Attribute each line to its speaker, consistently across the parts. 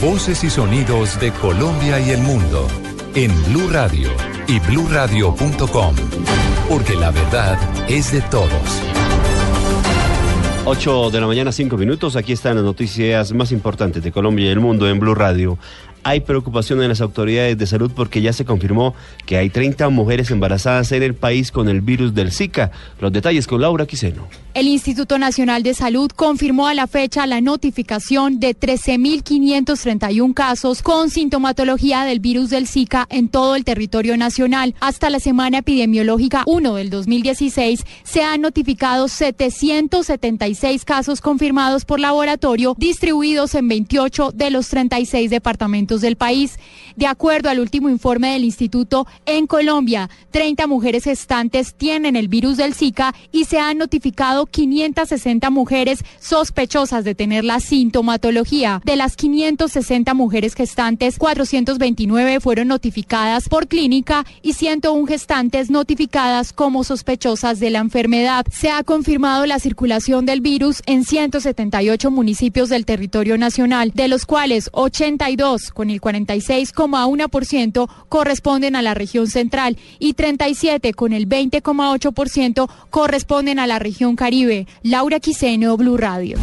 Speaker 1: Voces y sonidos de Colombia y el mundo en Blue Radio y BlueRadio.com, porque la verdad es de todos.
Speaker 2: 8 de la mañana, 5 minutos. Aquí están las noticias más importantes de Colombia y el mundo en Blue Radio. Hay preocupación en las autoridades de salud porque ya se confirmó que hay 30 mujeres embarazadas en el país con el virus del Zika. Los detalles con Laura Quiseno.
Speaker 3: El Instituto Nacional de Salud confirmó a la fecha la notificación de 13.531 casos con sintomatología del virus del Zika en todo el territorio nacional. Hasta la semana epidemiológica 1 del 2016 se han notificado 776 casos confirmados por laboratorio distribuidos en 28 de los 36 departamentos del país. De acuerdo al último informe del instituto, en Colombia, 30 mujeres gestantes tienen el virus del Zika y se han notificado 560 mujeres sospechosas de tener la sintomatología. De las 560 mujeres gestantes, 429 fueron notificadas por clínica y 101 gestantes notificadas como sospechosas de la enfermedad. Se ha confirmado la circulación del virus en 178 municipios del territorio nacional, de los cuales 82 con el 46,1% corresponden a la región central y 37 con el 20,8% corresponden a la región Caribe. Laura Quiseno, Blue Radio.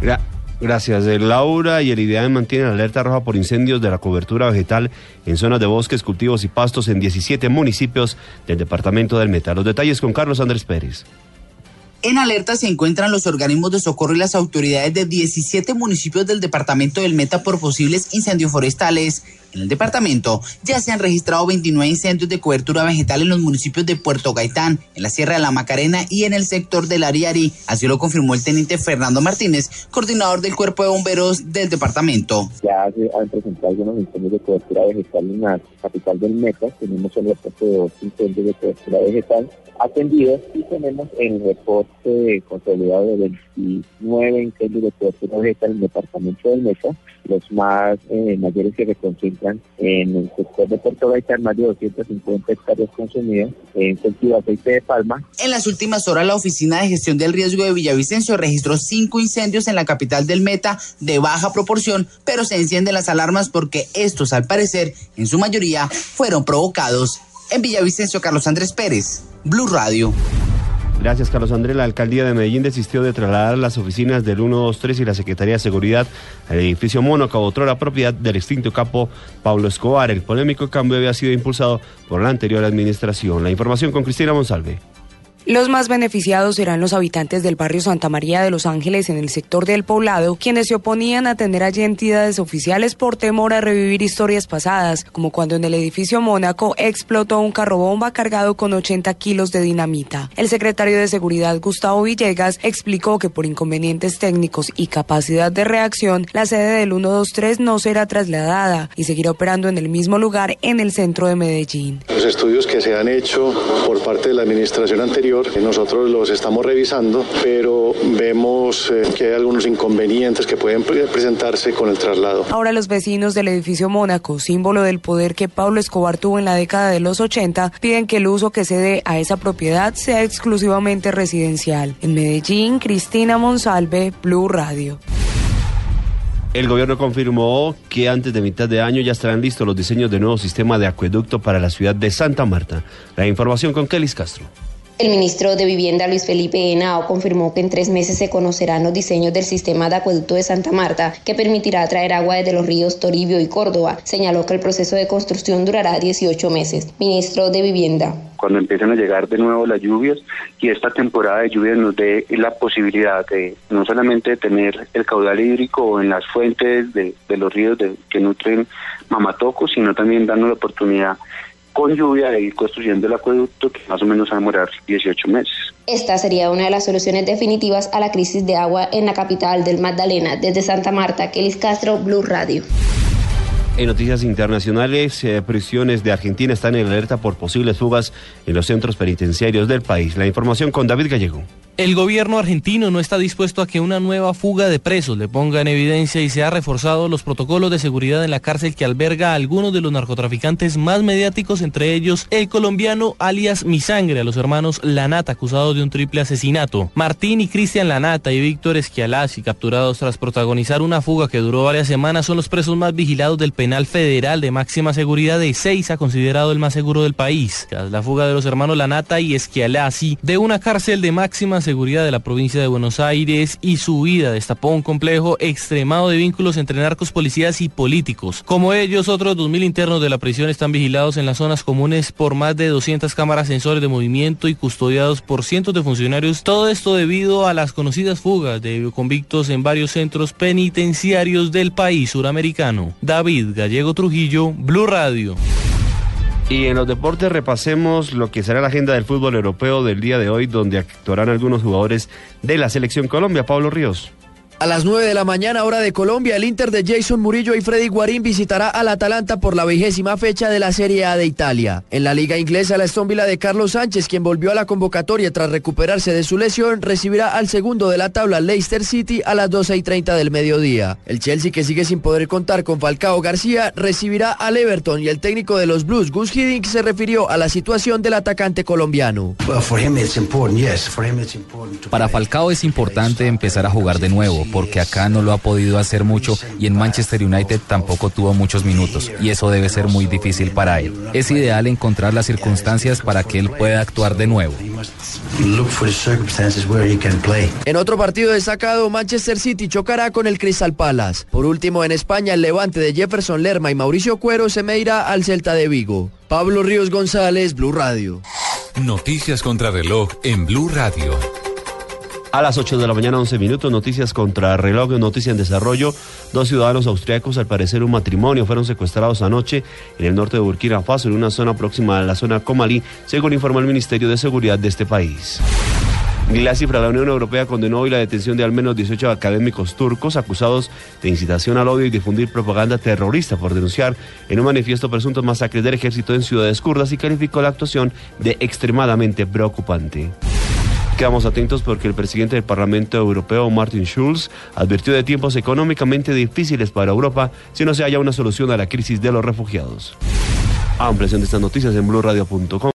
Speaker 2: Gra- Gracias, eh, Laura. Y el IDEAM mantiene la alerta roja por incendios de la cobertura vegetal en zonas de bosques, cultivos y pastos en 17 municipios del departamento del Meta. Los detalles con Carlos Andrés Pérez.
Speaker 4: En alerta se encuentran los organismos de socorro y las autoridades de 17 municipios del departamento del Meta por posibles incendios forestales. En el departamento ya se han registrado 29 incendios de cobertura vegetal en los municipios de Puerto Gaitán, en la Sierra de la Macarena y en el sector del Ariari. Así lo confirmó el teniente Fernando Martínez, coordinador del Cuerpo de Bomberos del departamento.
Speaker 5: Ya se han presentado algunos incendios de cobertura vegetal en la capital del Meta. Tenemos el reporte de dos incendios de cobertura vegetal atendidos y tenemos el reporte consolidado de 29 incendios de cobertura vegetal en el departamento del Meta. Los más eh, mayores que se en el sector de Puerto Gaitán, más de 250 hectáreas consumidas en cultivo de aceite de palma.
Speaker 4: En las últimas horas, la Oficina de Gestión del Riesgo de Villavicencio registró cinco incendios en la capital del Meta de baja proporción, pero se encienden las alarmas porque estos, al parecer, en su mayoría, fueron provocados. En Villavicencio, Carlos Andrés Pérez, Blue Radio.
Speaker 2: Gracias, Carlos Andrés. La alcaldía de Medellín desistió de trasladar las oficinas del 123 y la Secretaría de Seguridad al edificio Mónaco, otra propiedad del extinto capo Pablo Escobar. El polémico cambio había sido impulsado por la anterior administración. La información con Cristina Monsalve.
Speaker 6: Los más beneficiados serán los habitantes del barrio Santa María de Los Ángeles en el sector del poblado, quienes se oponían a tener allí entidades oficiales por temor a revivir historias pasadas, como cuando en el edificio Mónaco explotó un carro bomba cargado con 80 kilos de dinamita. El secretario de Seguridad, Gustavo Villegas, explicó que por inconvenientes técnicos y capacidad de reacción, la sede del 123 no será trasladada y seguirá operando en el mismo lugar en el centro de Medellín.
Speaker 7: Los estudios que se han hecho por parte de la administración anterior, nosotros los estamos revisando, pero vemos eh, que hay algunos inconvenientes que pueden pre- presentarse con el traslado.
Speaker 6: Ahora los vecinos del edificio Mónaco, símbolo del poder que Pablo Escobar tuvo en la década de los 80, piden que el uso que se dé a esa propiedad sea exclusivamente residencial. En Medellín, Cristina Monsalve, Blue Radio.
Speaker 2: El gobierno confirmó que antes de mitad de año ya estarán listos los diseños de nuevo sistema de acueducto para la ciudad de Santa Marta. La información con Kelis Castro.
Speaker 8: El ministro de Vivienda Luis Felipe Henao confirmó que en tres meses se conocerán los diseños del sistema de acueducto de Santa Marta, que permitirá traer agua desde los ríos Toribio y Córdoba. Señaló que el proceso de construcción durará 18 meses. Ministro de Vivienda.
Speaker 9: cuando empiecen a llegar de nuevo las lluvias y esta temporada de lluvias nos dé la posibilidad de no solamente tener el caudal hídrico en las fuentes de, los ríos de- que nutren Mamatoco, sino también dando la oportunidad con lluvia de ir construyendo el acueducto que más o menos va a demorar 18 meses.
Speaker 8: Esta sería una de las soluciones definitivas a la crisis de agua en la capital del Magdalena. Desde Santa Marta, Kelis Castro, Blue Radio.
Speaker 2: En noticias internacionales, eh, prisiones de Argentina están en alerta por posibles fugas en los centros penitenciarios del país. La información con David Gallego.
Speaker 10: El gobierno argentino no está dispuesto a que una nueva fuga de presos le ponga en evidencia y se ha reforzado los protocolos de seguridad en la cárcel que alberga a algunos de los narcotraficantes más mediáticos, entre ellos el colombiano alias Mi Sangre, a los hermanos Lanata, acusados de un triple asesinato. Martín y Cristian Lanata y Víctor Esquialasi, capturados tras protagonizar una fuga que duró varias semanas, son los presos más vigilados del penal federal de máxima seguridad de ha considerado el más seguro del país. Tras la fuga de los hermanos Lanata y Esquialasi de una cárcel de máxima seguridad de la provincia de Buenos Aires y su huida destapó un complejo extremado de vínculos entre narcos, policías y políticos. Como ellos, otros 2.000 internos de la prisión están vigilados en las zonas comunes por más de 200 cámaras sensores de movimiento y custodiados por cientos de funcionarios. Todo esto debido a las conocidas fugas de convictos en varios centros penitenciarios del país suramericano. David Gallego Trujillo, Blue Radio.
Speaker 2: Y en los deportes repasemos lo que será la agenda del fútbol europeo del día de hoy, donde actuarán algunos jugadores de la selección Colombia. Pablo Ríos.
Speaker 11: A las 9 de la mañana, hora de Colombia, el Inter de Jason Murillo y Freddy Guarín visitará al Atalanta por la vigésima fecha de la Serie A de Italia. En la liga inglesa, la Aston de Carlos Sánchez, quien volvió a la convocatoria tras recuperarse de su lesión, recibirá al segundo de la tabla Leicester City a las 12 y 30 del mediodía. El Chelsea, que sigue sin poder contar con Falcao García, recibirá al Everton y el técnico de los Blues, Gus Hiddink, se refirió a la situación del atacante colombiano.
Speaker 12: Para Falcao es importante empezar a jugar de nuevo porque acá no lo ha podido hacer mucho y en Manchester United tampoco tuvo muchos minutos y eso debe ser muy difícil para él. Es ideal encontrar las circunstancias para que él pueda actuar de nuevo.
Speaker 11: En otro partido destacado, Manchester City chocará con el Crystal Palace. Por último, en España, el levante de Jefferson Lerma y Mauricio Cuero se medirá al Celta de Vigo. Pablo Ríos González, Blue Radio.
Speaker 1: Noticias contra reloj en Blue Radio.
Speaker 2: A las 8 de la mañana, 11 minutos, noticias contra reloj, noticia en desarrollo. Dos ciudadanos austriacos, al parecer un matrimonio, fueron secuestrados anoche en el norte de Burkina Faso, en una zona próxima a la zona Comalí, según informó el Ministerio de Seguridad de este país. La cifra, la Unión Europea condenó hoy la detención de al menos 18 académicos turcos acusados de incitación al odio y difundir propaganda terrorista por denunciar en un manifiesto presuntos masacres del ejército en ciudades kurdas y calificó la actuación de extremadamente preocupante. Quedamos atentos porque el presidente del Parlamento Europeo, Martin Schulz, advirtió de tiempos económicamente difíciles para Europa si no se haya una solución a la crisis de los refugiados. Ampliación de estas noticias en blurradio.com.